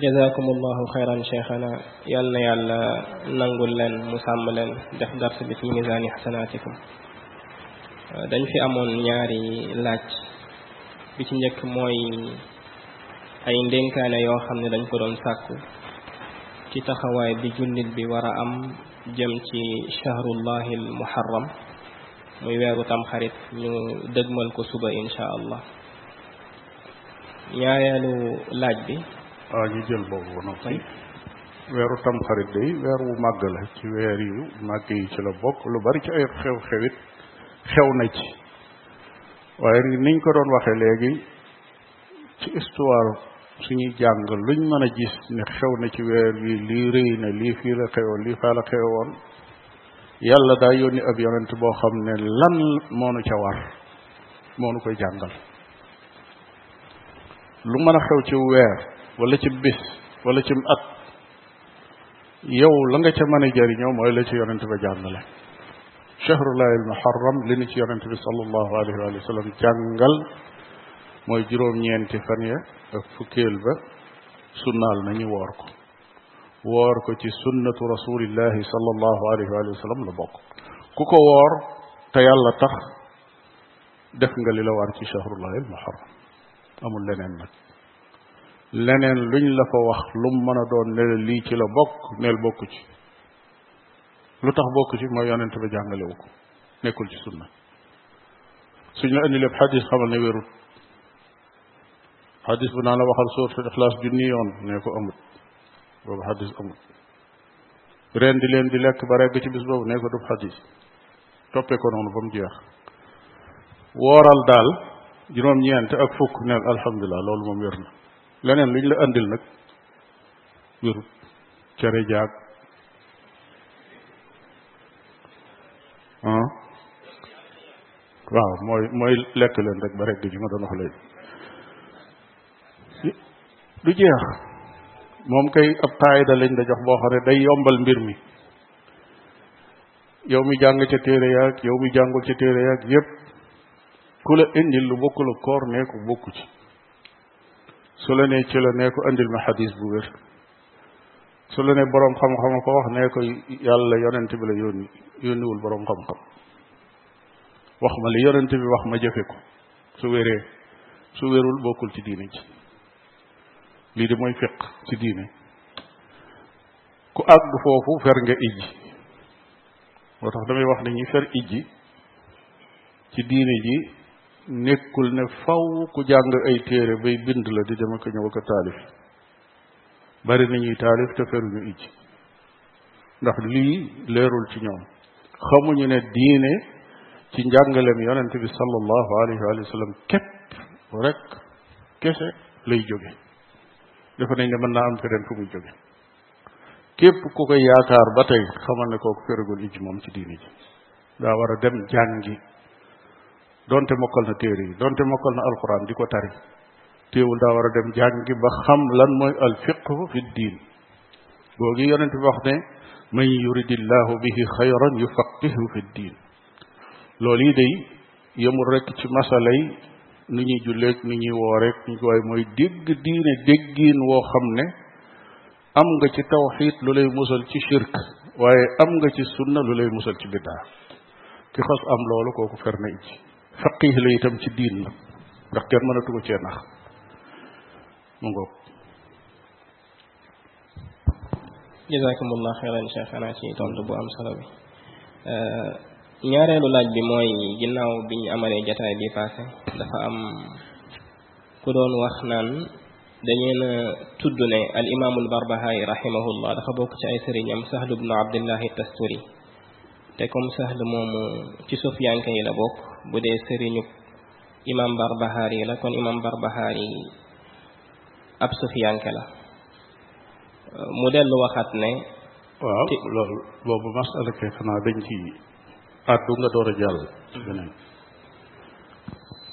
jazakumullahu xayran cheikhana yal na yàlla nangul leen mu sàmm leen def dars bi fi misaani xasanaatikum dañ fi amoon ñaari laaj bi ci njëkk mooy ay ndénkaane yoo xam ne dañ ko doon sàkku ci taxawaay bi jullit bi war a am jëm ci shahrullahi al muharram muy weeru tamxarit ñu dëgmal ko suba insha allah ñaareelu laaj bi waaw ah, ñu jël boobu ba noppi weeru tamxarit day weer wu màgg la ci weer yu màgg yi ci la bokk lu bari ci ay xew-xewit xew na ci waaye niñ ko doon waxee léegi ci histoire suñuy jàng luñ mën a gis ne xew na ci weer wi lii rëy na lii fii la xewoon lii faa la xewoon yàlla daa yónni ab yonent boo xam ne lan moo nu ca war moo nu koy jàngal lu mën a xew ci weer wala ci bis wala ci at yow la nga ca mën a jëriñoo mooy la ci yonent ba jàngale chahrullahi almuharram li ni ci yonent bi sallallahu alayhi wa sallam jàngal mooy juróom-ñeenti fan ya ak fukkeel ba sunnaal nañu woor ko woor ko ci sunnatu rasulillahi sallallahu alayhi wa sallam la bokk ku ko woor te yàlla tax def nga li la war ci shahrullahi al muharram amul leneen nag leneen luñ la fa wax lu mu mën a doon ne la lii ci la bokk neel bokk ci lu tax bokk ci mooy yonent ba jàngalewu ko nekkul ci sunna suñ la indi lépp xadis xamal ne wérut xadis bu naa la waxal sóortu ixlaas junni yoon ne ko amut boobu xadis amut ren di leen di lekk ba regg ci bis boobu nee ko du xadis toppee ko noonu ba mu jeex wooral daal juróom-ñeent ak fukk neel alhamdulilah loolu moom wér na leneen luñ la andil nag wérut cere jaag ah waaw mooy mooy lekk leen rek ba regg ji ma doon wax léegi du jeex moom kay ab qaayida lañ da jox boo xam ne day yombal mbir mi yow mi jàng ca téere yaag yow mi jàngul ca téere yaag yépp ku la indil lu bokkul ak koor nee ko bokku ci su la nee ci la nee ko indil ma xadis bu wér su la ne boroom xam-xam ko wax nee ko yàlla yonent bi la yónni yónniwul boroom xam-xam wax ma li yonent bi wax ma jëfe ko su wéree su wérul bokkul ci diine ji lii de mooy fiq ci diine ku àgg foofu fer nga ijji moo tax damay wax ne ñi fer ijji ci diine ji nekkul ne faw ku jàng ay téere bay bind la di dem ak ñëw ak a taalif bari na ñuy taalif te feruñu ijji ndax lii leerul ci ñoom xamuñu ne diine ci njàngaleem yonente bi sallallahu alayhi wa sallam képp rek kese lay jóge dafa nañ ne mën naa am feneen fu muy jóge képp ku koy yaakaar ba tey xamal ne kooku feragul ijji moom ci diine ji daa war a dem jàngi donte mokkal na téere yi donte mokkal na alquran di ko tari téewul daa war a dem jàngi ba xam lan mooy al fiqhu fi diin googi yonent bi wax ne man yuridillahu bihi xayran yufaqihu fi diin loolu yi day yemul rekk ci masalay nu ñuy julleeg nu ñuy wooreeg ñu ko waaye mooy dégg diine déggiin woo xam ne am nga ci tawxiid lu lay musal ci shirk waaye am nga ci sunna lu lay musal ci biddaa ki xas am loolu kooku fer na ijji faqih la itam ci diin la ndax kenn mënatu ko cee nax mu ngoog jazakumullah xeyran cheikhana ci tontu bu am solo bi ñaareelu laaj bi mooy ginnaaw bi ñu amalee jataay bi passé dafa am ku doon wax naan dañeen a tudd ne al imaamul barbahaay rahimahullah dafa bokk ci ay sëriñam sahl ibnu abdillahi tasturi te comme sahl moomu ci sufyanke yi la bokk bu dee sëriñu imaam barbahaari la kon imaam barbahaari ab sufyanke la mu dellu waxaat ne waaw loolu boobu masala kay xanaa dañ ci àddu nga door a jàll beneen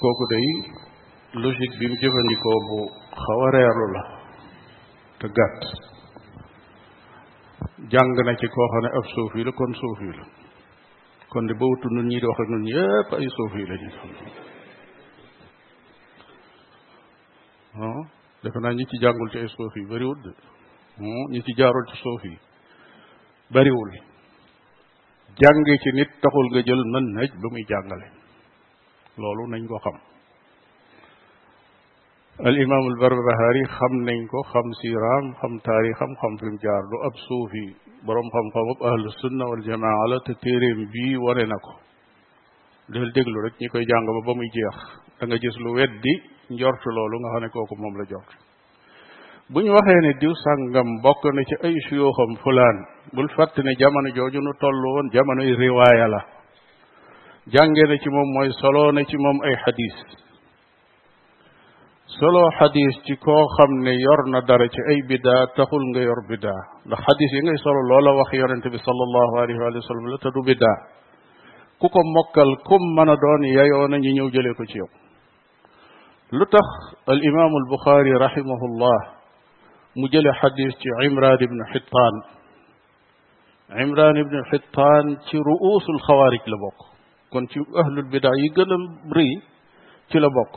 kooku day logique bi mu jëfandikoo bu xaw a reerlu la te gàtt jàng na ci koo xam ne ab suuf yi la kon suuf yi la kon de ba wutu nun ñi di wax ak nun yépp ay suuf yi lañu ah defe naa ñi ci jàngul ci ay suuf yi bariwul de ñi ci jaarul ci suuf yi bariwul jànge ci nit taxul nga jël mën naj ba muy jàngale loolu nañ ko xam al imam al barbahari xam nañ ko xam siiraam xam taarixam xam fi mu jaar du ab suufi boroom xam-xam ab ahlu sunna wal jamaa la te téeréem bii wane na ko del déglu rek ñi koy jàng ba ba muy jeex da nga gis lu weddi njort loolu nga xam ne kooku moom la jort bu ñu waxee ne diw sàngam bokk na ci ay suyooxam fulaan bul fàtte ne jamono jooju nu toll woon jamonoy riwaaya la jànge na ci moom mooy soloo na ci moom ay xadis soloo xadis ci koo xam ne yor na dara ci ay bidaa taxul nga yor bidaa ndax xadis yi ngay solo loola wax yonente bi sallallahu alayhi wa sallam la te du bidaa ku ko mokkal kum mën a doon yayoo na ñu ñëw jëlee ko ci yow lu tax al imaamu al buxaari rahimahullah mu jële xadis ci imran ibnu xittaan imran ibnu xittaan ci ruusul xawaarij la bokk kon ci ahlul bidaa yi gën a rëy ci la bokk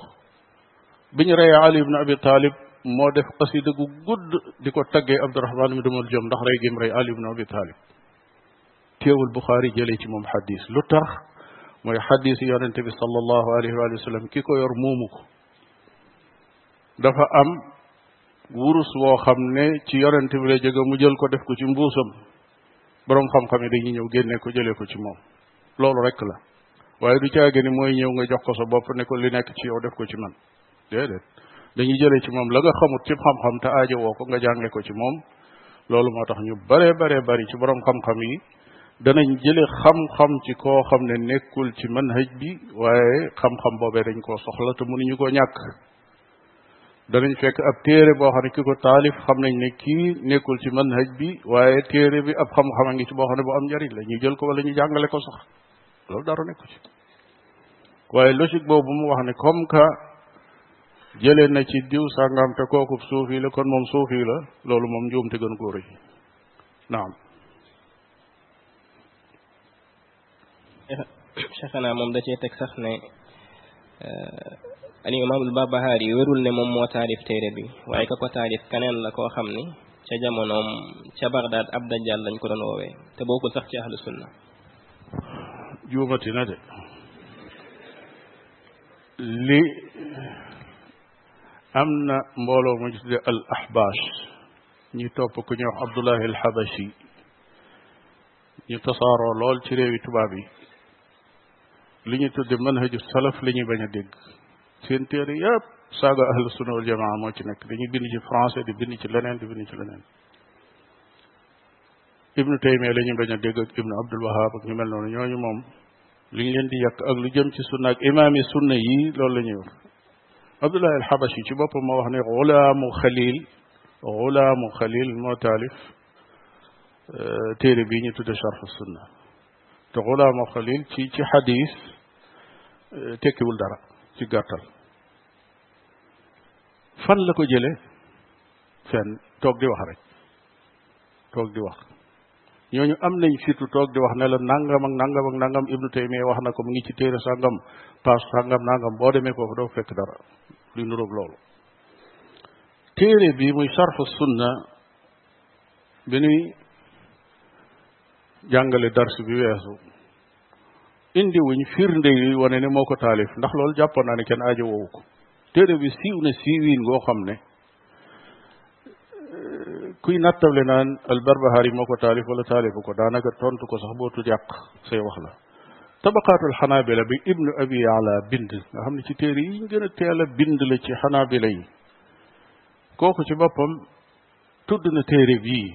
bi ñu reyee ali ibnu abi taalib moo def xasida gu gudd di ko taggee abdurahmaan mi dumal jom ndax rey gim rey ali ibnu abi taalib teewul Buxaari jëlee ci moom xadis lu tax mooy xadis yonente bi sallallahu alayhi wa sallam ki ko yor muumu ko dafa am wurus woo xam ne ci yonente bi la jóge mu jël ko def ko ci mbuusam boroom xam-xam yi dañuy ñëw génne ko jëlee ko ci moom loolu rek la waaye du caage ni mooy ñëw nga jox ko sa bopp ne ko li nekk ci yow def ko ci man déedéet dañuy jëlee ci moom la nga xamut ci xam-xam te aajo woo ko nga jànge ko ci moom loolu moo tax ñu baree baree bari ci borom xam-xam yi danañ jële xam-xam ci koo xam ne nekkul ci manhaj bi waaye xam-xam boobee dañ koo soxla te mënuñu koo ñàkk danañ fekk ab téere boo xam ne ki ko taalif xam nañ ne kii nekkul ci manhaj bi waaye téere bi ab xam-xam a ngi ci boo xam ne bu am njariñ la ñu jël ko wala ñu jàngale ko sax loolu dara nekku ci waaye logique boobu mu wax ne comme que jëlee na ci diw sàngam te kooku suufi la kon moom suufi la loolu moom njuumte gën koo rëy naam cheikhana moom da cee teg sax ne al imaam al Barbahari yi wérul ne moom moo taalif téere bi waaye ka ko taalif keneen la koo xam ni ca jamonoom ca Bagdaad ab dajjal lañ ko doon woowee te bokkul sax ci ahlu sunna juumati na de li am na mbooloo mu ñu tudde al ahbash ñi topp ku ñuy wax abdullahi al habashi ñu tasaaroo lool ci réewi tubaab yi li ñu tudde manhaju salaf li ñuy bañ a dégg seen téere yëpp saaga ahlu sunna wal jamaa moo ci nekk dañuy bind ci français di bind ci leneen di bind ci leneen ibnu taymiya la ñu bañ a dégg ak ibnu abdul wahab ak ñu mel noonu ñooñu moom li ñu leen di yàq ak lu jëm ci sunna ak imaam yi sunna yi loolu la ñuy wax abdullah al xabashi ci boppam moo wax ne xulaamu xalil xulaamu xalil moo taalif euh, téere bii ñu tudde charx sunna te xulaamu xalil ci ci xadis euh, tekkiwul dara ci gàttal fan la ko jële fenn toog di wax rek toog di wax ñooñu am nañ fitu toog di wax ne la nangam ak nangam ak nangam ibnu taymiya wax na ko mu ngi ci téere sàngam paas sàngam nangam boo demee foofu doo fekk dara luy nuróog loolu téere bi muy sarxu sunna bi ñuy jàngale dars bi weesu indi wuñ firnde yi wane ne moo ko taalif ndax loolu jàppoon naa ne kenn aajo woowu ko téere bi siiw na siiwiin goo xam ne kuy nattable naan albarbahari moo ko taalif wala taalifu ko daanaka tontu ko sax bootu yàq say wax la tabaqaatul xanaabila bi ibnu abi ala bind nga xam ne ci téere yi ñu gën a teel a bind la ci xanaabila yi kooku ci boppam tudd na téere bii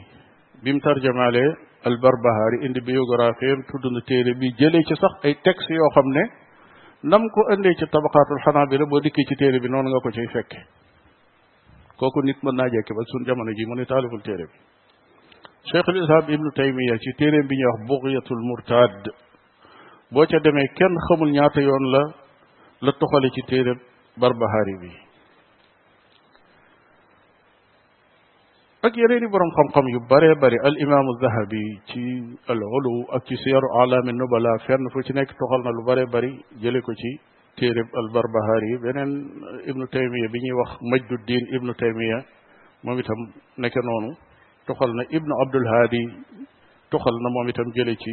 bi mu tarjamaale albarbahari indi biographie am tudd na téere bii jëlee ci sax ay texte yoo xam ne nam ko indee ci tabaqaatul xanaabila boo dikkee ci téere bi noonu nga ko ciy fekke kooku nit mën naa jekki ba suñ jamono ji mu ne taaliful téere bi cheikhul islam ibnu taymiya ci téeréem bi ñuy wax bughyatul murtad boo ca demee kenn xamul ñaata yoon la la toxale ci téere barbahari bi ak yeneen i borom xam-xam yu bëree bëri al imaamu zahabi ci al ulu ak ci siyaru alaami nubala fenn fu ci nekk toxal na lu bëree bëri jële ko ci téereb al barbahari yi beneen ibnu taymiya bi ñuy wax majdu diin ibnu taymiya moom itam nekk noonu toxal na ibnu abdul haadi toxal na moom itam jële ci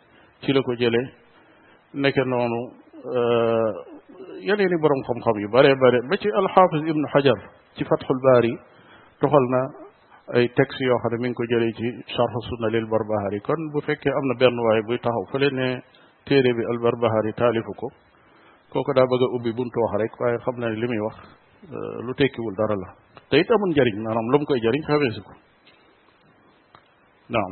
ci la ko jële nekke noonu euh, yeneen i borom xam-xam yu bare bare ba ci alxaafis ibnu xajar ci fatxul baari toxal na ay texte yoo xam ne mi ngi ko jëlee ci charh sunna lil barbahari kon bu fekkee am na benn waay buy taxaw fële ne téere bi al barbahari taalifu ko kooku daa bëgg a ubbi buntu wax rek waaye xam na ne li muy wax euh, lu tekkiwul dara la te it amul njariñ maanaam lu mu koy jariñ xamee si ko naam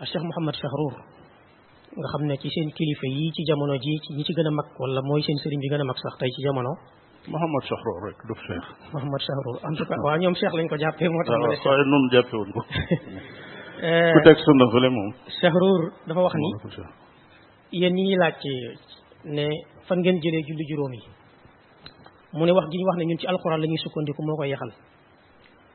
ak Cheikh Mouhamad Fahrour nga xam ne ci seen kilifa yi ci jamono ji ci ñi ci gën a mag wala mooy seen sëriñ bi gën a mag sax tey ci jamono Mouhamad Fahrour rek du Cheikh Mouhamad Fahrour en tout cas waaw ñoom Cheikh lañ ko jàppee moo tax waaw waaye noonu jàppe woon ko ku teg sunna fële moom Fahrour dafa wax ni yéen ñi ñuy laaj ci ne fan ngeen jëlee julli juróom yi mu ne wax gi ñu wax ne ñun ci alxuraan la ñuy sukkandiku moo koy yaxal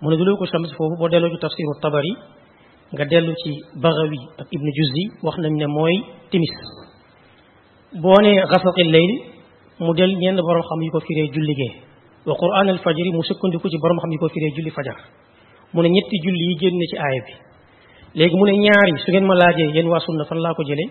mu ne duluku shams foofu boo delloo ci tafsiru tabari nga dellu ci bagawi ak ibnu juzi wax nañ ne mooy timis boo ne xasaqi leyl mu del ñenn borom xam yi ko firee julli gee wa quran al fajri mu sukkandiku ci borom xam yi ko firee julli fajar mu ne ñetti julli yi génn ci aaya bi léegi mu ne ñaari su ngeen ma laajee yéen waa sunna fan laa ko jëlee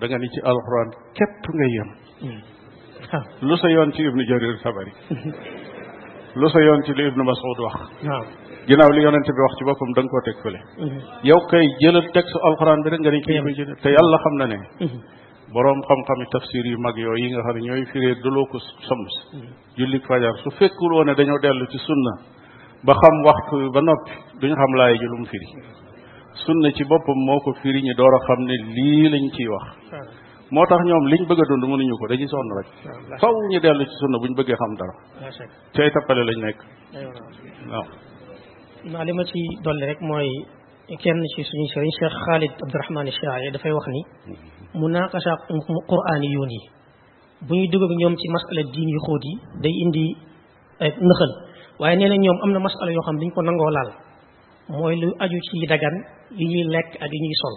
da nga ni ci alxuraan képp nga yem lu sa yoon ci ibnu jarir tabari lu sa yoon ci li ibnu masud wax waaw ginnaaw li yonente bi wax ci boppam da nga koo teg fële yow kay jëlal texte alxuraan bi rek nga ni kii koy jël te yàlla xam na ne boroom xam-xami tafsir yu mag yooyu yi nga xam ne ñooy firee duloo ko soms julli fajar su fekkul woon ne dañoo dellu ci sunna ba xam waxtu bi ba noppi duñu xam laay ji lu mu firi sunna ci boppam moo ko firi ñu door a xam ne lii lañ ciy wax moo tax ñoom liñ bëgg a dund mënuñu ko dañuy sonn rek faw ñu dellu ci sunna buñ bëggee xam dara cay tappale lañ nekk waaw naa li ma ci dolli rek mooy kenn ci suñu sëriñ Cheikh Khalid Abdourahmane Chaye dafay wax ni mu naaqasa quraan yoon yi bu ñuy dugg ak ñoom ci masala diin yu xóot yi day indi ay nëxal waaye nee na ñoom am na masala yoo xam dañ ko nangoo laal mooy lu aju ci yi dagan yi ñuy lekk ak yi ñuy sol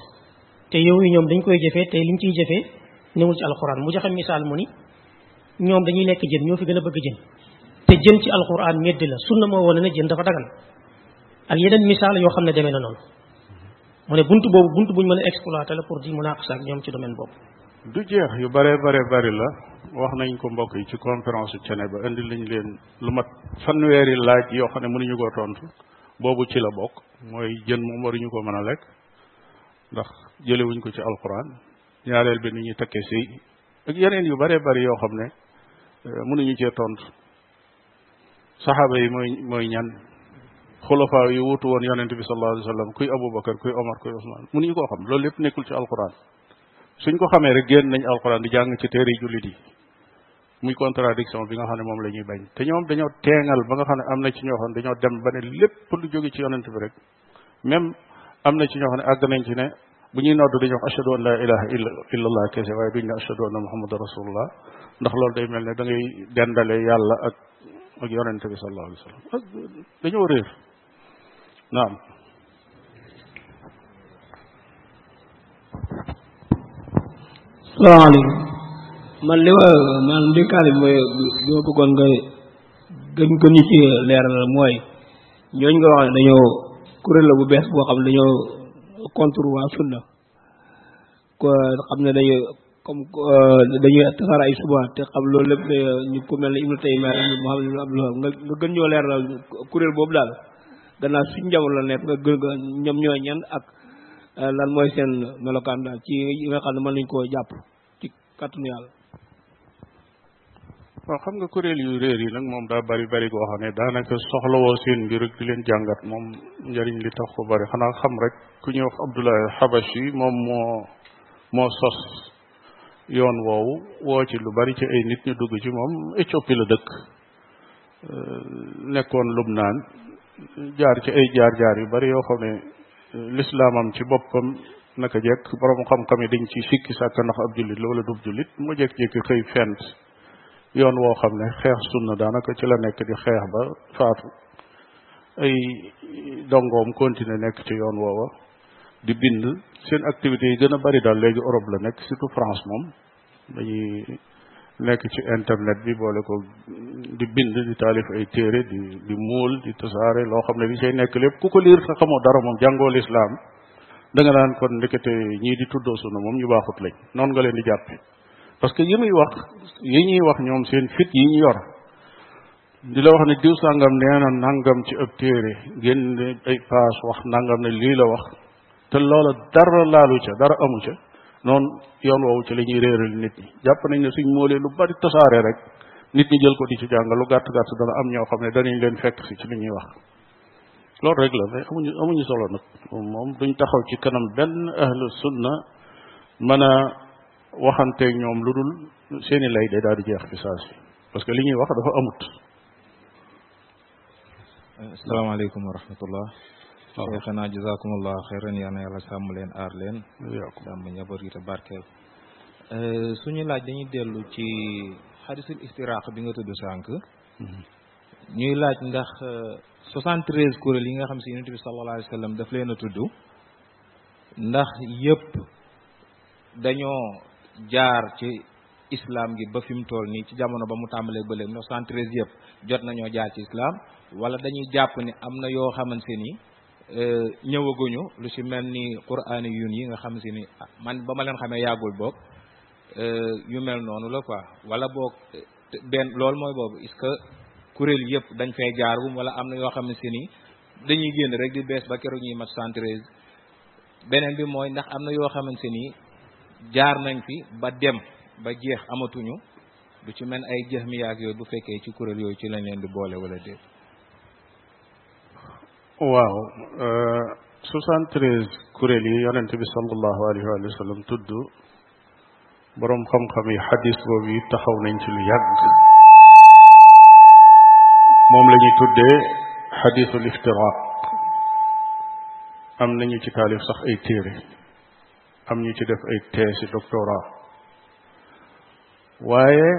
te yooyu ñoom dañ koy jëfee te liñ ciy jëfee newul ci alxuraan mu joxe misaal mu ni ñoom dañuy lekk jën ñoo fi gën a bëgg jën te jën ci alxuraan ñeddi la sunna moo woon ne jën dafa dagan ak yeneen misaal yoo xam ne demee na noonu mu ne bunt boobu bunt bu ñu mën a exploité la pour di munaqasa ak ñoom ci domaine boobu du jeex yu bare bare bari la wax nañ ko mbokk yi ci conférence su cene ba indi lañ leen lu mat fanweeri laaj yoo xam ne mënuñu koo tontu boobu ci la bokk mooy jën moom waruñu ko mën a lekk ndax jëlewuñ ko ci alquran ñaareel bi ni ñuy takkee sëy ak yeneen yu bare bari yoo xam ne euh, mënuñu cee tontu saxaaba yi mooy mooy ñan xulafaa yi wutu woon yonente bi sallallahu alayhi wa sallam kuy abubakar kuy omar kuy osman mënuñu koo xam loolu lépp nekkul ci alquran suñ ko xamee rek génn nañ alquran di jàng ci téere jullit yi muy contradiction bi nga xam ne moom la ñuy bañ te ñoom dañoo teengal ba nga xam ne am na ci ñoo xam ne dañoo dem ba ne lépp lu jóge ci yonent bi rek même am na ci ñoo xam ne àgg nañ ci ne bu ñuy nodd dañuy wax ashhadu an la ilaha illa illallah kese waaye duñ ne ashhadu anna muhammadan rasulullah ndax loolu day mel ne da ngay dendale yàlla ak ak yonente bi sallallahu alayhi wa sallam ak dañoo réer naam salaamaaleykum man li ma man li kaari mooy li ma bëggoon nga gën ko ñu ci leeral mooy ñooñu nga wax ne dañoo kuréel la bu bees boo xam ne dañoo contre waa sunna ko xam ne dañu comme dañuy tasaar ay suba te xam loolu lépp ne ñu ko mel ne Ibnu Taymiya ibnu Muhammad ibnu Abdul Wahhab nga nga gën ñoo leer daal kuréel boobu daal gannaaw suñ jamono la nekk nga gën nga ñoom ñoo ñan ak lan mooy seen melokaan daal ci yi nga xam ne mën nañ koo jàpp kàttanu yàlla waaw xam nga kuréel yu réer yi nag moom daa bari bari goo xam ne daanaka soxlawoo seen mbir rek di leen jàngat moom njariñ li tax ko bari xanaa xam rek ku ñuy wax Abdoulaye Habashi moom moo moo sos yoon woowu woo ci lu bari ci ay nit ñu dugg ci moom Éthiopie la dëkk euh, nekkoon Lubnaan jaar ci ay jaar-jaar yu bari yoo xam ne euh, lislaamam ci boppam naka jekk borom xam-xam yi dañ ci sikki sàkk ndax ab jullit la wala dub jullit mu jékki-jékki xëy fent yoon woo xam ne xeex sunna daanaka ci la nekk di xeex ba faatu ay dongoom continuer nekk ci yoon woowa di bind seen activités yi gën a bari daal léegi Europe la nekk surtout France moom dañuy nekk ci internet bi boole ko di bind di taalif ay téere di di muul di tasaare loo xam ne li say nekk lépp ku ko liir sa xamoo dara moom jàngoo lislaam da nga naan kon ndekete ñii di tuddoo sunna moom ñu baaxut lañ noonu nga leen di jàppe parce que yi muy wax yi ñuy wax ñoom seen fit yi ñu yor di la wax ne diw sàngam nee na nangam ci ab téere génn ay paas wax nangam ne lii la wax te loola dara laalu ca dara amu ca noonu yoon woowu ci la ñuy réeral nit ñi jàpp nañ ne suñ moolee lu bari tasaare rek nit ñi jël ko di ci jàng lu gàtt gàtt dana am ñoo xam ne danañ leen fekk si ci li ñuy wax loolu rek la mais amuñu amuñu solo nag moom duñ taxaw ci kanam benn ahlu sunna mën a waxanteeg ñoom lu dul seeni lay day daal di jeex fi saa si parce que li ñuy wax dafa amut salaamaaleykum wa rahmatullah waaw xanaa jazakumullah xeyran yal na yàlla sàmm leen aar leen sàmm njaboot gi te barkeel suñu laaj dañuy dellu ci xadisul istiraq bi nga tudd sànq ñuy laaj ndax soixante treize kuréel yi nga xam si yonent bi sallallahu alayhi wa sallam daf leen a tudd ndax yëpp dañoo jaar ci islam gi ba fi mu toll nii ci jamono ba mu tàmbalee ba léegi 1913 yëpp jot nañoo jaar ci islam wala dañuy jàpp ni am na yoo xamante ni euh, ñëwaguñu lu ci mel ni quraani yun yi nga xam si ni ah, man ba ma leen xamee yàggul boog euh, yu mel noonu la quoi wala boog benn loolu mooy boobu est-ce que kuréel yëpp dañ fay jaaragum wala am na yoo xam ne si ni dañuy génn rek di bees ba keroog ñuy mat 113 beneen bi mooy ndax am na yoo xamante ni jaar nañ fi ba dem ba jeex amatuñu du ci mel ay jëx mi yaag yooyu bu fekkee ci kuréel yooyu ci lañ leen di boole wala déet waaw 73 euh, kuréel yi yonent bi sallallahu alayhi wa sallam tudd boroom xam-xam yi xadis boobu yi taxaw nañ ci lu yàgg moom la ñuy tuddee xadisul iftiraq am nañu ci taalif sax ay téere am ñu ci def ay thèse doctorat waaye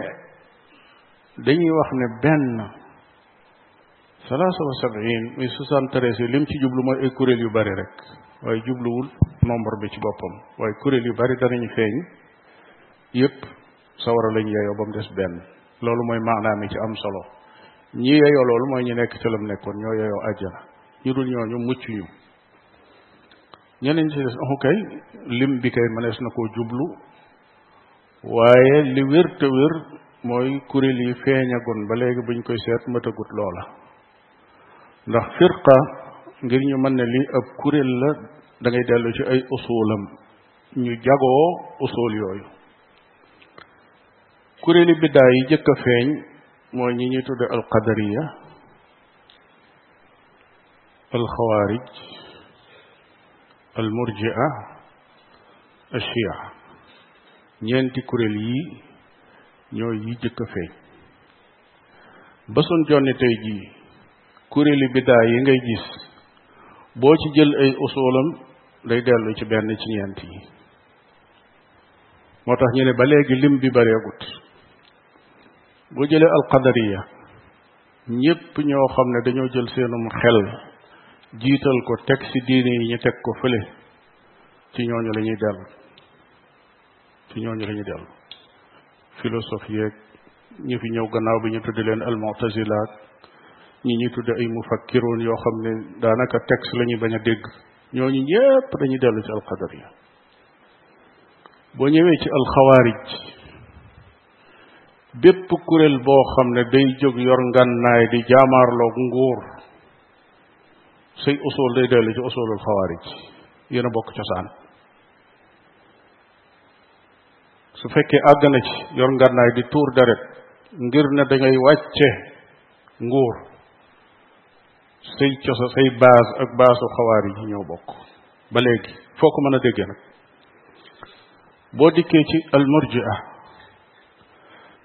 dañuy wax ne benn salaasa wa sabin muy soixante treize lim ci jublu mooy ay kuréel yu bari rek waaye jubluwul nombre bi ci boppam waaye kuréel yu bari danañu feeñ yépp sawara lañ yeyoo ba mu des benn loolu mooy maanaam yi ci am solo ñi yeyoo loolu mooy ñu nekk ca lam nekkoon ñoo yeyoo àjjana ñu dul ñooñu mucc ñu ñeneen ci des amu kay lim bi kay mënees na koo jublu waaye li wér te wér mooy kuréel yi feeñagun ba léegi buñ koy seet matagut loola ndax firqa ngir ñu mën ne lii ab kuréel la da ngay dellu ci ay usulam ñu jagoo usul yooyu kuréeli biddaa yi jëkk a feeñ mooy ñi ñuy tudde alqadariya alxawaarij al murjia al chia ñeenti kuréel yi ñooy yi jëkk a feeñ ba sun jonni tey jii kuréeli biddaa yi ngay gis boo ci jël ay usulam day dellu ci benn ci ñeent yi moo tax ñu ne ba léegi lim bi bareegut boo jëlee alqadariya ñépp ñoo xam ne dañoo jël seenum xel jiital ko teg ci diine yi ñu teg ko fële ci ñooñu la ñuy dellu ci ñooñu la ñuy dellu philosophe yeeg ñu fi ñëw gannaaw bi ñu tudde leen al mu'tazila ñi ñuy tudde ay mufakkiroon yoo xam ne daanaka texte la ñuy bañ a dégg ñooñu ñépp dañuy dellu ci alqadar ya boo ñëwee ci alxawaarij bépp kuréel boo xam ne day jóg yor ngànnaay di jaamaarloog nguur say usul day dellu ci usulul xawaarij yéen a bokk cosaan su fekkee àgg na ci yor ngànnaay di tuur deret ngir ne da ngay wàcce nguur say cosa say baas ak baasu xawaar yi ñoo bokk ba léegi foo ko mën a déggee nag boo dikkee ci al murjia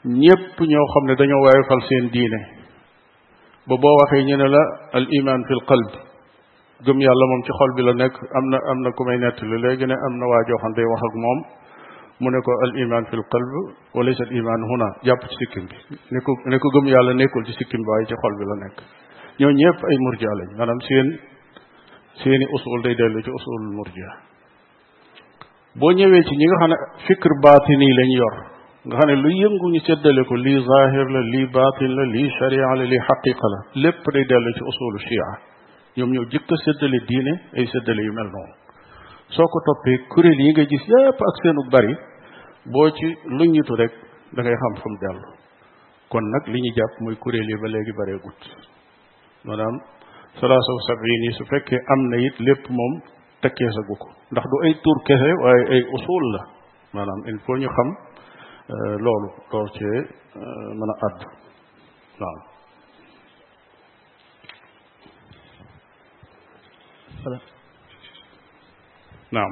ñépp ñoo xam ne dañoo waayofal seen diine ba boo waxee ñu ne la al iman fi l qalb gëm yàlla moom ci xol bi la nekk am na am na ku may nettali léegi ne am na waa joo xam day wax ak moom mu ne ko al iman fi l qalb wa laysa al iman huna jàpp ci sikkim bi ne ko ne ko gëm yàlla nekkul ci sikkim bi waaye ci xol bi la nekk ñoo ñëpp ay murjia lañ maanaam seen seeni usul day dellu ci usulul murjia boo ñëwee ci ñi nga xam ne fikr baatin yi lañ yor nga xam ne lu yëngu ñu séddale ko lii zahir la lii baatin la lii sharia la lii xaqiqa la lépp day dellu ci usulu shia ñoom ñoo jëkk a séddale diine ay séddale yu mel noonu soo ko toppee kuréel yi nga gis yépp ak seenu bari boo ci luññitu rek da ngay xam fa mu dellu kon nag li ñu jàpp mooy kuréel yi ba léegi bareegut maanaam salaasa wa sabiin yi su fekkee am na it lépp moom tekkee sa gu ko ndax du ay tur kese waaye ay usul la maanaam il faut ñu xam loolu door cee mën a àddu waaw naam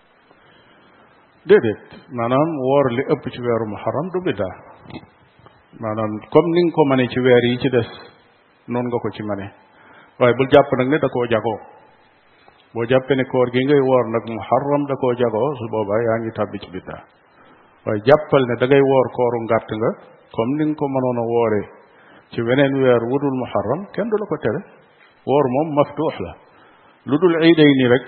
déedéet maanaam woor li ëpp ci weeru muharram du biddaa maanaam comme ni nga ko mënee ci weer yi ci des noonu nga ko ci mënee waaye bul jàpp nag ne da koo jagoo boo jàppee ne koor gi ngay woor nag muharram da koo jagoo su boobaa yaa ngi tàbbi ci biddaa waaye jàppal ne da ngay woor kooru ngàtt nga comme ni nga ko mënoon a wooree ci weneen weer wudul muharram kenn du la ko tere woor moom maftuux la lu dul iiday nii rek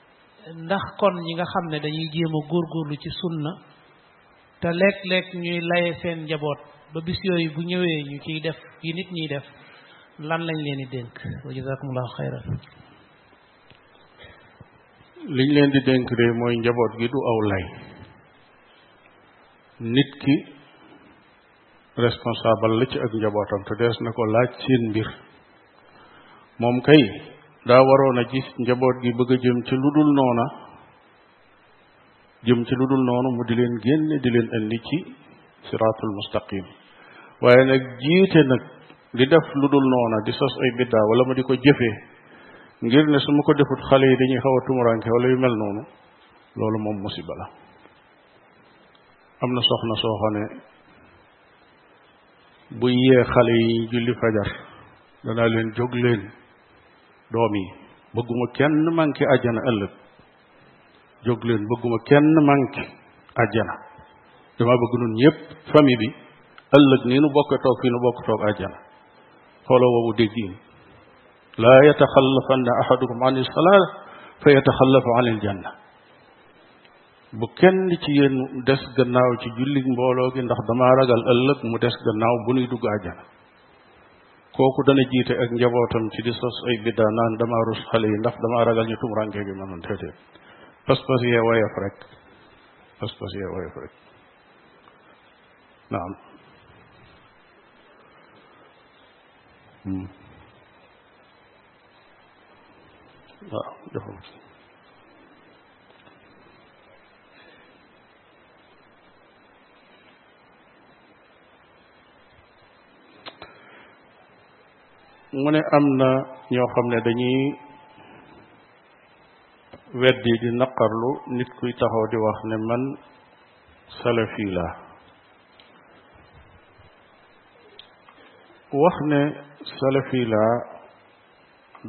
ndax kon ñi nga xam ne dañuy jéem a góorgóorlu ci sunna te léeg-léeg ñuy laye seen njaboot ba bis yooyu bu ñëwee ñu ciy def yi nit ñiy def lan lañ leen di dénk wa jazakumullahu xayran liñ leen di dénk de mooy njaboot gi du aw lay nit ki responsable la ci ak njabootam te dees na ko laaj seen mbir moom kay daa waroon a gis njaboot gi bëgg a jëm ci lu dul noona jëm ci lu dul noonu mu di leen génne di leen indi ci siraatul mustaqim waaye nag jiite nag di def lu dul noona di sos ay biddaa wala ma di ko jëfee ngir ne su ma ko defut xale yi dañuy xaw a tumuranke wala yu mel noonu loolu moom musiba la am na soxna soo xam ne bu yee xale yi julli fajar danaa leen jóg leen doom yi bëgguma kenn manqué àjjana ëllëg jóg leen bëgguma kenn manqué àjjana dama bëgg nun ñëpp famille bi ëllëg nii nu bokk toog fii nu bokk toog àjjana xooloo woowu déggiin laa yataxallafanna ahadukum an ilsalaa fa yataxallafu an iljanna bu kenn ci yéen des gannaaw ci jullit mbooloo gi ndax dama ragal ëllëg mu des gannaaw bu nuy dugg àjjana kooku dana jiite ak njabootam ci di sos ay biddaa naan dama rus xale yi ndax dama ragal ñu tumranke gi ma man déedéet pas-pas yee woyof rek pas-pas yee woyof rek naam hmm. waaw mu ne am na ñoo xam ne dañuy weddi di naqarlu nit kuy taxaw di wax ne man salafi la wax ne salafi la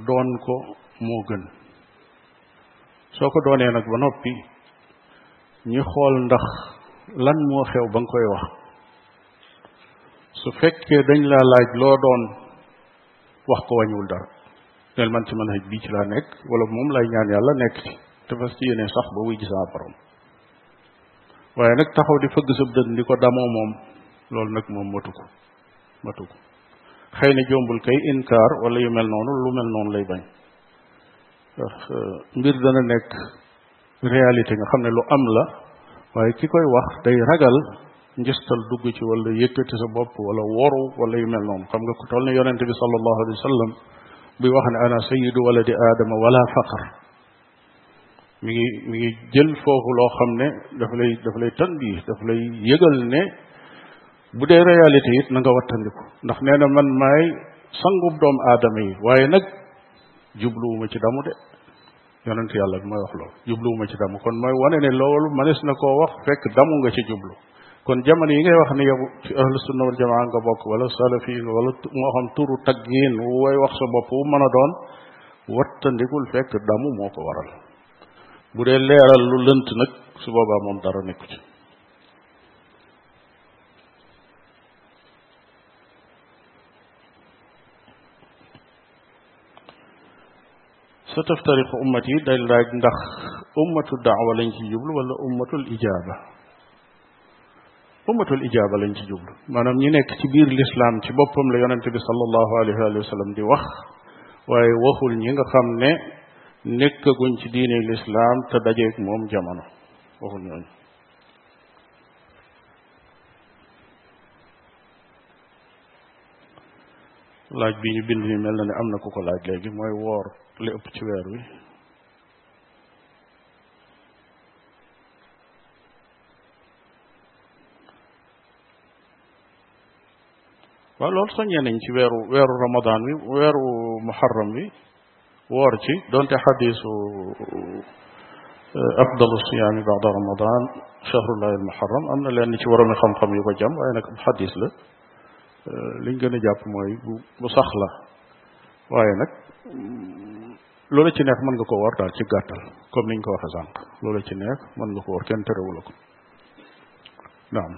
doon ko moo gën soo ko doonee nag ba noppi ñu xool ndax lan moo xew ba nga koy wax su fekkee dañ laa laaj loo doon wax ko wàññiwul dara neel man ci man xëj bii ci laa nekk wala moom lay ñaan yàlla nekk ci te fas ci yéene sax ba wuy gis sama borom waaye nag taxaw di fëgg sab dënn di ko damoo moom loolu nag moom matu ko matu ko xëy na jombul kay inkaar wala yu mel noonu lu mel noonu lay bañ ndax mbir dana nekk réalité nga xam ne lu am la waaye ki koy wax day ragal njistal dugg ci wala yëkkati sa bopp wala woru wala yu mel noonu xam nga ku toll ne yonente bi sallallahu alayhi wa sallam buy wax ne ana sayyidu waladi aadama wala faqar mi ngi mi ngi jël foofu loo xam ne daf lay daf lay tandi daf lay yëgal ne bu dee réalité it na nga wattandiku ndax nee na man maay sangub doomu aadama yi waaye nag jubluwuma ci damu de yonent yàlla bi mooy wax loolu jubluwuma ci damu kon mooy wane ne loolu manis na koo wax fekk damu nga ci jublu kon jamono yi ngay wax ne yow ci ahlu sunna wal jamaa nga bokk wala salafi nga wala moo xam turu taggiin wu way wax sa bopp wu mën a doon wattandikul fekk damu moo ko waral bu dee leeral lu lënt nag su boobaa moom dara nekku ci sa taftariqu ummat yi day laaj ndax ummatu daawa lañ ci jublu wala ummatul ijaaba ummatul ijaaba lañ ci jublu maanaam ñi nekk ci biir lislaam ci boppam la yonente bi sallallahu alayhi wa sallam di wax waaye waxul ñi nga xam ne nekkaguñ ci diine lislaam te dajeeg moom jamono waxul ñooñu laaj bi ñu bind mi mel na ne am na ku ko laaj léegi mooy woor li ëpp ci weer wi waaw loolu soññee nañ ci weeru weeru ramadan bi weeru muharram bi woor ci donte xadisu afdalu siyaami bada ramadan chahrullahi almuharram am na leen ci waroomi xam-xam yu ko jam waaye nag xadis la liñ gën a jàpp mooy bu bu sax la waaye nag loola ci neex mën nga ko woor daal ci gàttal comme niñ ko waxe sànq loola ci neex mën nga ko woor kenn terewu la ko naam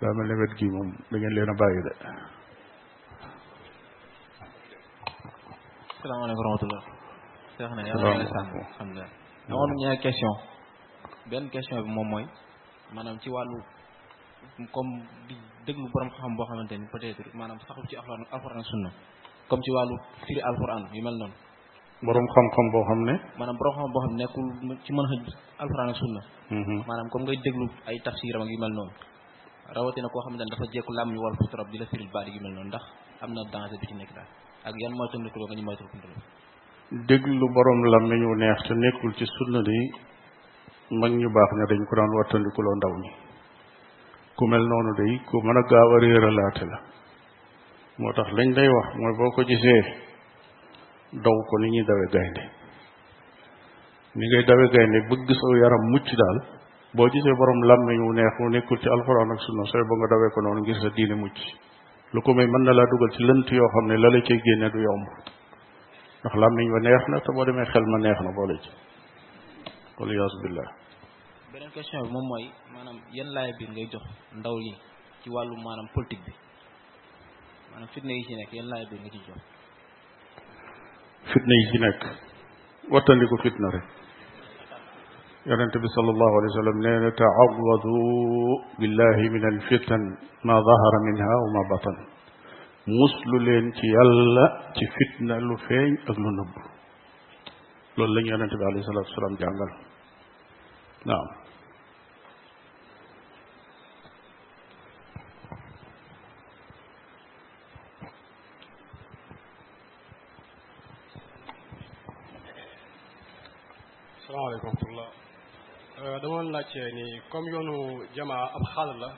daa mel ne wet gi moom da ngeen leen a bàyyi de salaamaaleykum wa rahmatulah seex na yàlla yàlla sàmm alhamdulilah amoon ñaari question benn question bi moom mooy maanaam ci wàllu comme di déglu borom xam boo xamante ni peut-être maanaam saxul ci alxuraan alxuraan sunna comme ci wàllu firi alxuraan yu mel noonu borom xam-xam boo xam ne. maanaam borom xam-xam boo xam ne nekkul ci mën xëj alxuraan ak sunna. Mhm. maanaam comme ngay déglu ay tafsiram ak yu mel noonu. rawatina koo xam ne dafa jékku lam ñu wal bu trop di la firil baat yu mel noonu ndax am na danger bi ci nekk daal ak yan mooy tënd ko nga ñu mooy tënd déglu borom lam ñu neex te nekkul ci sunna di mag ñu baax ña dañ ko daan wattandikuloo ndaw ñi ku mel noonu day ku mën a gaaw a réeralaate la moo tax lañ lay wax mooy boo ko gisee daw ko ni ñuy dawe gaynde ni ngay dawe gaynde bëgg sa yaram mucc daal boo gisee borom làmmiñ wu neex mu nekkul ci alxuraan ak sunna sooy ba nga dawee ko noonu ngir sa diine mucc lu ko may mën na laa dugal ci lënt yoo xam ne la la cay génne du yomb ndax làmmiñ wa neex na te boo demee xel ma neex na boole ci wala yaasu billah beneen question bi moom mooy maanaam yan laay biir ngay jox ndaw yi ci wàllu maanaam politique bi maanaam fitna yi ci nekk yan laay bi nga ci jox fitna yi ci nekk wattandiku fitna rek yonente bi sallallahu alayhi wa sallam nee na taawadu billahi min alfitan ma dahara minha wa ma batan muslu leen ci yàlla ci fitna lu feeñ ak lu nëbb loolu lañu yonente bi alayhi salatu wasalaam jàngal naam salaamaaleykum wa rahmatulah euh, dama laajte ni comme yoonu jamaa ab xaal la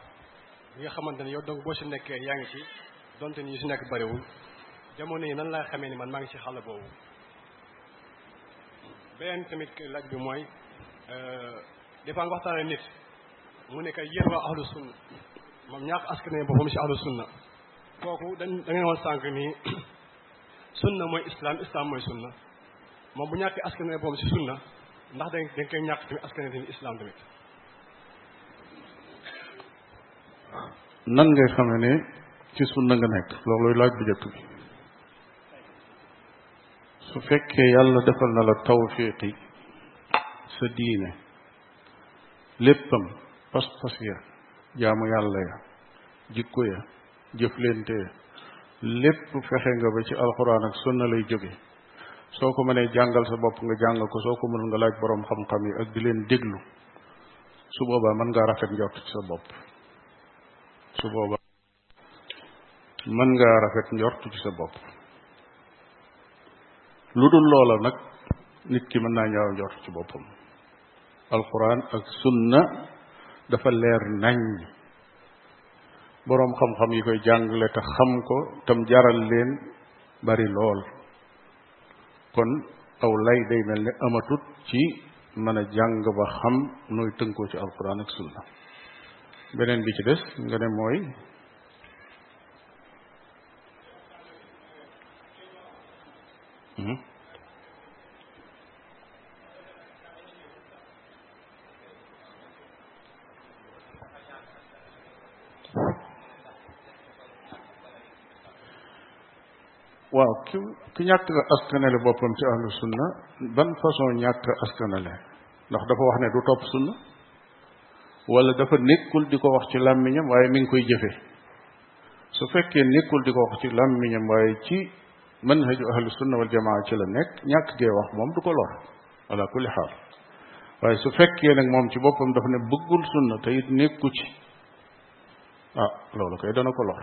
bi nga xamante ne yow donc boo si nekkee yaa ngi ci donte ni ñu si nekk bariwul jamono yi nan laa xamee ni man maa ngi ci xaal boobu beneen tamit laaj bi mooy. Euh, des fois nga waxtaane nit mu ne kay yéen waa ahlu sunna moom ñàkk askane boppam si ahlu sunna kooku dañ da ngeen woon sànq nii sunna mooy islam islam mooy sunna moom bu ñàkkee askane boppam si sunna ndax dañ dañ koy ñàkk tamit askane tamit islam tamit nan ngay xamee ne ci sunna nga nekk loolooy laaj bu njëkk bi su fekkee yàlla defal na la tawfiqi sa diine léppam pas-pas ya jaamu yàlla ya jikko ya jëflente ya lépp fexe nga ba ci alxuraan ak sunna lay jóge soo ko mënee jàngal sa bopp nga jàng ko soo ko mënul nga laaj boroom xam-xam yi ak di leen déglu su boobaa mën ngaa rafet njort ci sa bopp su boobaa mën ngaa rafet njort ci sa bopp lu dul loola nag nit ki mën naa ñaaw njort ci boppam alquran ak sunna dafa leer nañ boroom xam-xam yi koy jàngale te xam ko tam jaral leen bari lool kon aw lay day mel ni amatut ci mën a jàng ba xam nooy tënkoo ci alquran ak sunna beneen bi ci des nga ne mooy waaw ki ki ñàkk askanale boppam ci ahlu sunna ban façon ñàkk askanale ndax dafa wax ne du topp sunna wala dafa nekkul di ko wax ci làmmiñam waaye mi ngi koy jëfe su fekkee nekkul di ko wax ci làmmiñam waaye ci manhaju ahlu sunna wal jamaa ci la nekk ñàkk gee wax moom du ko lor ala kulli xaal waaye su fekkee nag moom ci boppam dafa ne bëggul sunna te it nekku ci ah loolu koy dana ko lor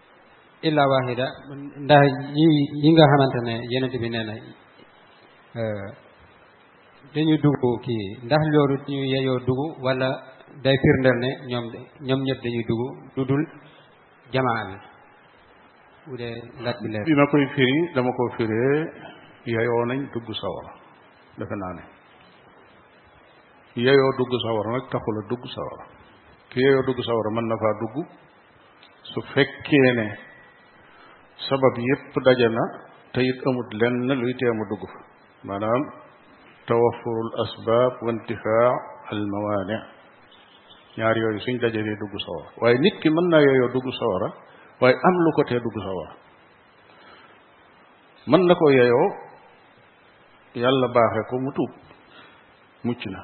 illa wahida ndax yi yi nga xamante ne yenent bi nee na euh, dañuy dugg kii ndax loolu dañuy yeyoo dugg wala day firndeel ne ñoom ñoom ñëpp dañuy dugg lu dul jamaa bi bu dee laaj bi leer bi ma koy firi dama ko firee yeyoo nañ dugg sawara defe naa ne yeyoo dugg sawara nag taxul a dugg sawara ki yeyoo dugg sawara mën na faa dugg su fekkee ne sabab yépp daje na te it amut lenn luy teema dugg fa maanaam tawafuru al asbaab wa intifaa al mawaani ñaar yooyu suñ daje dee dugg sawara waaye nit ki mën naa yooyoo dugg sawara waaye am lu ko tee dugg sawara mën na ko yeyoo yàlla baaxe ko mu tuub mucc na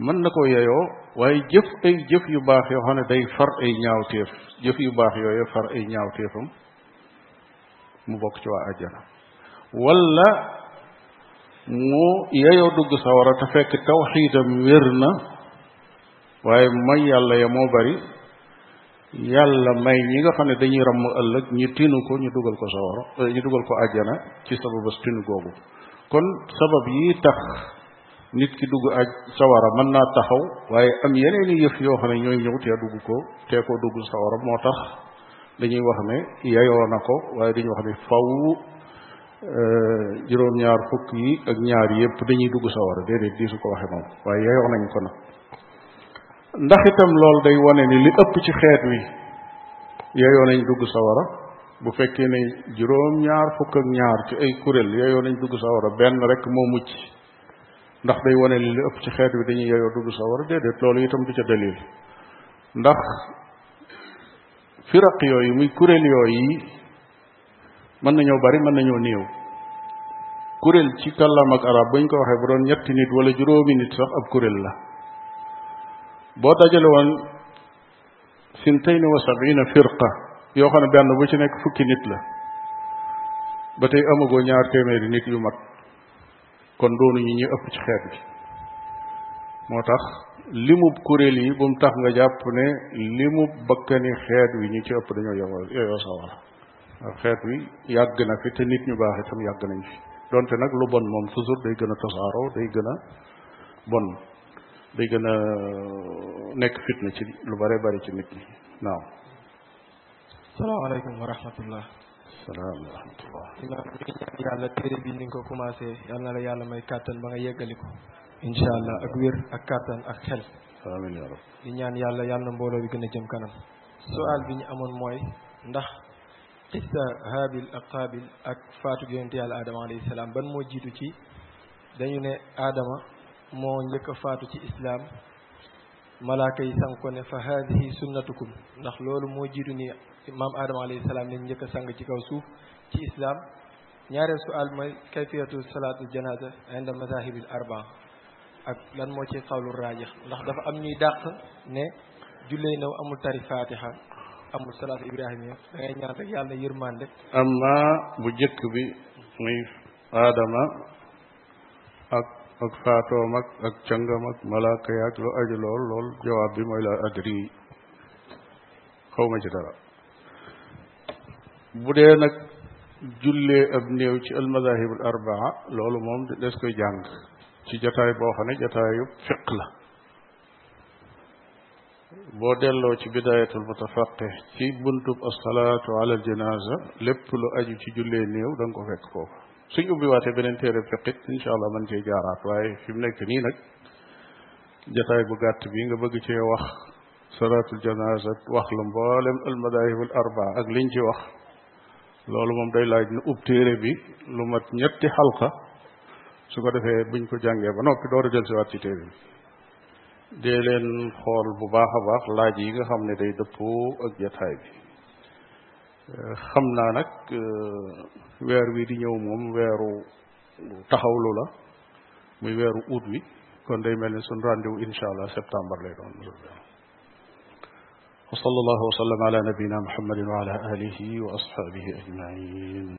mën na koo yeyoo waaye jëf ay jëf yu baax yoo xam ne day far ay ñaawteef jëf yu baax yooyu far ay ñaawteefam mu bokk ci waa àjjana wala mu yeyoo dugg sawara te fekk tawxiidam wér na waaye mooy yàlla ya moo bari yàlla may ñi nga xam ne dañuy ramm ëllëg ñu tinu ko ñu dugal ko sawara euh, ñu dugal ko àjjana ci sababas tinu googu kon sabab yi tax nit ki dugg aj sawara mën naa taxaw waaye am yeneen i yëf yoo xam ne ñooy ñëw tee dugg ko tee koo dugg sawara moo tax dañuy wax ne yayoo na ko waaye dañuy wax ne faw euh, juróom-ñaar fukk yi ak ñaar yëpp dañuy dugg sawara déedéet di su ko waxe moom waaye yayoo nañ ko nag ndax itam loolu day wone ni li ëpp ci xeet wi yeyoo nañ dugg sawara bu fekkee ne juróom ñaar fukk ak ñaar ci ay kuréel yeyoo nañ dugg sawara benn rek moo mucc ndax day wone ni li ëpp ci xeet wi dañuy yeyoo dugg sawara déedéet loolu itam du ca dalil ndax firaq yooyu muy kuréel yooyu mën nañoo bari mën nañoo néew kuréel ci kàllaam ak arab bu ñu ko waxee bu doon ñetti nit wala juróomi nit sax ab kuréel la boo dajale woon sintayni wa sabina firqa yoo xam ne benn bu ci nekk fukki nit la ba tey amagoo ñaar téeméeri nit yu mat kon doonu ñi ñu ëpp ci xeet bi moo tax limub kuréel yi bu mu tax nga jàpp ne limub bakkani xeet wi ñu ci ëpp dañoo yoyoo yoyoo sawara ndax xeet wi yàgg na fi te nit ñu baax itam yàgg nañ fi donte nag lu bon moom toujours day gën a tasaaroo day gën a bon day gën a nekk fitna ci lu bare bari ci nit ñi naam salaamaaleykum wa rahmatullah salaam wa rahmatullah imaam ñu ngi ñaan yàlla téere bi ni nga ko commencé yal na la yàlla may kàttan ba nga yeggali ko incha allah ak wér ak kàttan ak xel amiin yaa rab di ñaan yàlla yàlla na mbooloo bi gën a jëm kanam soal bi ñu amoon mooy ndax xissa haabil ak qaabil ak faatu yonent yàlla aadama alayhi salaam ban moo jiitu ci dañu ne aadama moo njëkk a faatu ci islaam malaaka yi sang ko ne fa haadihi sunnatukum ndax loolu moo jiitu ni maam aadama alayhi salaam lañ njëkk a sang ci kaw suuf ci islam ñaareel sual mooy kayfiyatu salaatu janaza inda mazahibil arba ak lan moo ci xawlu raajix ndax dafa am ñuy dàq ne jullee naw amul tari fatiha amul salaatu ibrahimiya da ngay ñaan rek yàlla yërmande amma bu jëkk bi muy aadama ak ak faatoom ak ak cangam ak malaaka yaag lu aju lool lool jawaab bi mooy la adri xaw ma ci dara bu dee nag jullee ab néew ci almadahib al arbaa loolu moom des koy jàng ci jataay boo xam ne jataayu fiq la boo delloo ci bidaayatul mutafaqih ci buntub asalaatu ala al janaza lépp lu aju ci jullee néew da nga ko fekk foofu suñ ubbi waatee beneen téere fiqit incha allah man cee jaaraat waaye fi mu nekk nii nag jataay bu gàtt bi nga bëgg cee wax salaatul janaza wax la mboolem al madahibul arba ak liñ ci wax loolu moom day laaj nu ub téere bi lu mat ñetti xalqa su ko defee buñ ko jàngee ba noppi door a dellusiwaat ci téere bi dee leen xool bu baax a baax laaj yi nga xam ne day dëppoo ak jataay bi xam naa nag weer wi di ñëw moom weeru taxawlu la muy weeru août wi kon day mel ni suñ rendez-vous incha allah septembre lay doon wa sallallahu wa sallam ala nabiyina muhammadin wa ala alihi wa ashabihi ajmain